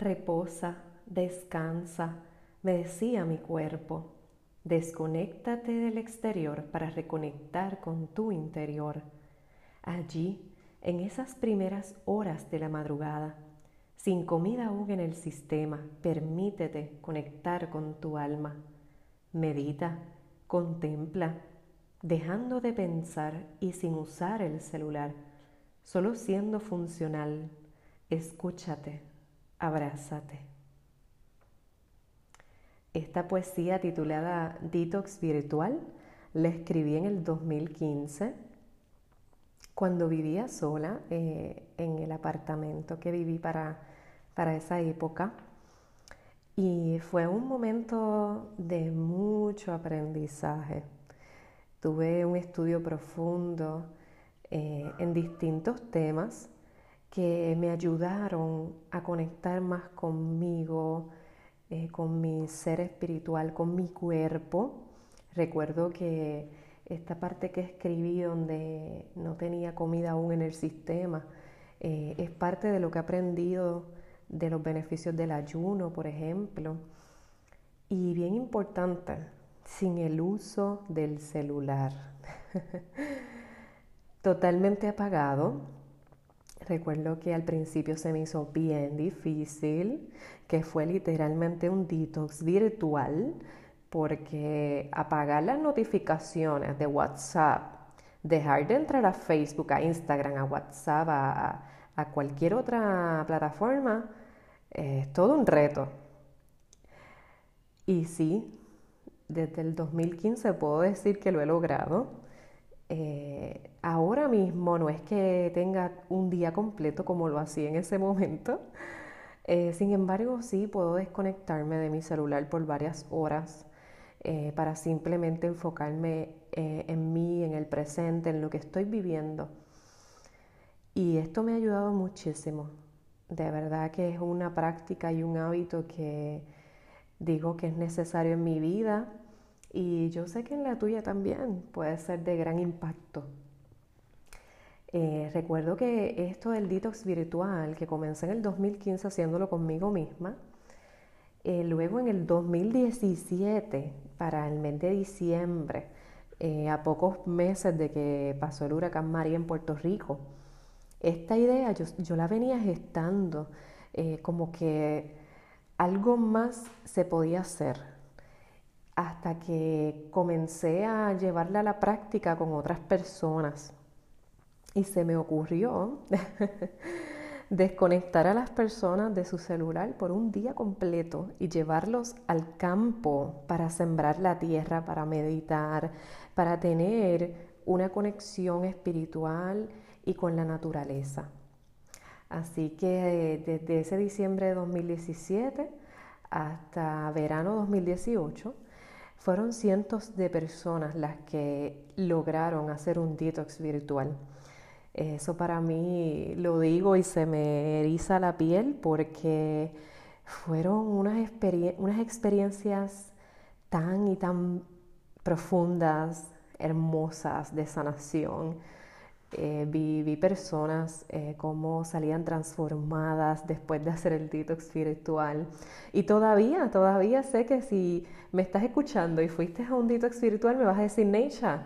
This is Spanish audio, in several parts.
Reposa, descansa, me decía mi cuerpo. Desconéctate del exterior para reconectar con tu interior. Allí, en esas primeras horas de la madrugada, sin comida aún en el sistema, permítete conectar con tu alma. Medita, contempla, dejando de pensar y sin usar el celular, solo siendo funcional. Escúchate, abrázate. Esta poesía titulada Detox Virtual la escribí en el 2015 cuando vivía sola eh, en el apartamento que viví para, para esa época. Y fue un momento de mucho aprendizaje. Tuve un estudio profundo eh, en distintos temas que me ayudaron a conectar más conmigo, eh, con mi ser espiritual, con mi cuerpo. Recuerdo que esta parte que escribí donde no tenía comida aún en el sistema eh, es parte de lo que he aprendido de los beneficios del ayuno, por ejemplo. Y bien importante, sin el uso del celular. Totalmente apagado, Recuerdo que al principio se me hizo bien difícil, que fue literalmente un detox virtual, porque apagar las notificaciones de WhatsApp, dejar de entrar a Facebook, a Instagram, a WhatsApp, a, cualquier otra plataforma, es todo un reto. Y sí, desde el 2015 puedo decir que lo he logrado. Eh, ahora mismo no es que tenga un día completo como lo hacía en ese momento. Eh, sin embargo, sí puedo desconectarme de mi celular por varias horas eh, para simplemente enfocarme en mí, en el presente, en lo que estoy viviendo. Y esto me ha ayudado muchísimo. De verdad que es una práctica y un hábito que digo que es necesario en mi vida y yo sé que en la tuya también puede ser de gran impacto. Eh, recuerdo que esto del detox virtual, que comencé en el 2015 haciéndolo conmigo misma, eh, luego en el 2017, para el mes de diciembre, eh, a pocos meses de que pasó el huracán María en Puerto Rico, esta idea yo, yo la venía gestando como que algo más se podía hacer hasta que comencé a llevarla a la práctica con otras personas. Y se me ocurrió desconectar a las personas de su celular por un día completo y llevarlos al campo para sembrar la tierra, para meditar, para tener una conexión espiritual y con la naturaleza. Así que desde ese diciembre de 2017 hasta verano 2018, fueron cientos de personas las que lograron hacer un detox virtual. Eso para mí lo digo y se me eriza la piel porque fueron unas, experiencias tan y tan profundas, hermosas de sanación eh, vi, personas eh, cómo salían transformadas después de hacer el detox virtual. Y todavía, todavía sé que si me estás escuchando y fuiste a un detox virtual, me vas a decir, Neisha,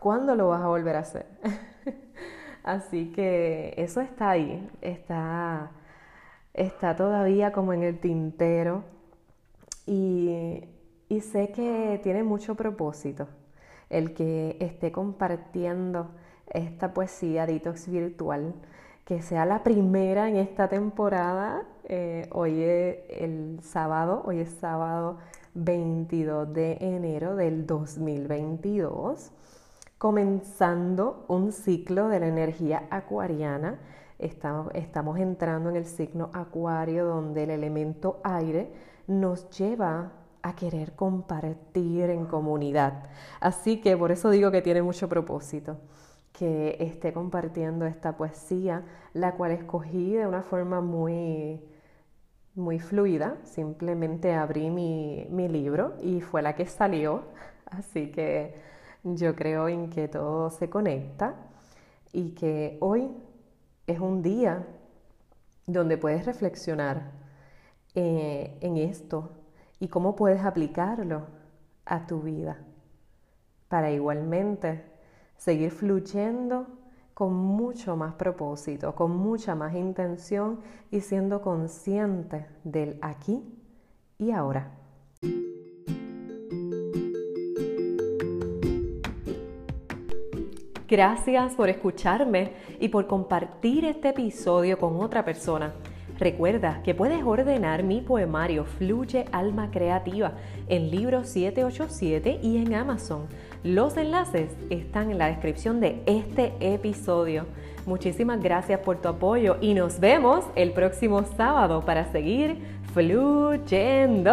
¿cuándo lo vas a volver a hacer? Así que eso está ahí, está, está todavía como en el tintero y, y sé que tiene mucho propósito el que esté compartiendo esta poesía Detox Virtual, que sea la primera en esta temporada. Eh, hoy es el sábado, hoy es sábado 22 de enero del 2022, comenzando un ciclo de la energía acuariana. Estamos, estamos entrando en el signo acuario donde el elemento aire nos lleva a querer compartir en comunidad. Así que por eso digo que tiene mucho propósito que esté compartiendo esta poesía, la cual escogí de una forma muy, muy fluida. Simplemente abrí mi, mi libro y fue la que salió. Así que yo creo en que todo se conecta y que hoy es un día donde puedes reflexionar eh, en esto y cómo puedes aplicarlo a tu vida para igualmente seguir fluyendo con mucho más propósito, con mucha más intención y siendo consciente del aquí y ahora. Gracias por escucharme y por compartir este episodio con otra persona. Recuerda que puedes ordenar mi poemario Fluye Alma Creativa en Libro 787 y en Amazon. Los enlaces están en la descripción de este episodio. Muchísimas gracias por tu apoyo y nos vemos el próximo sábado para seguir fluyendo.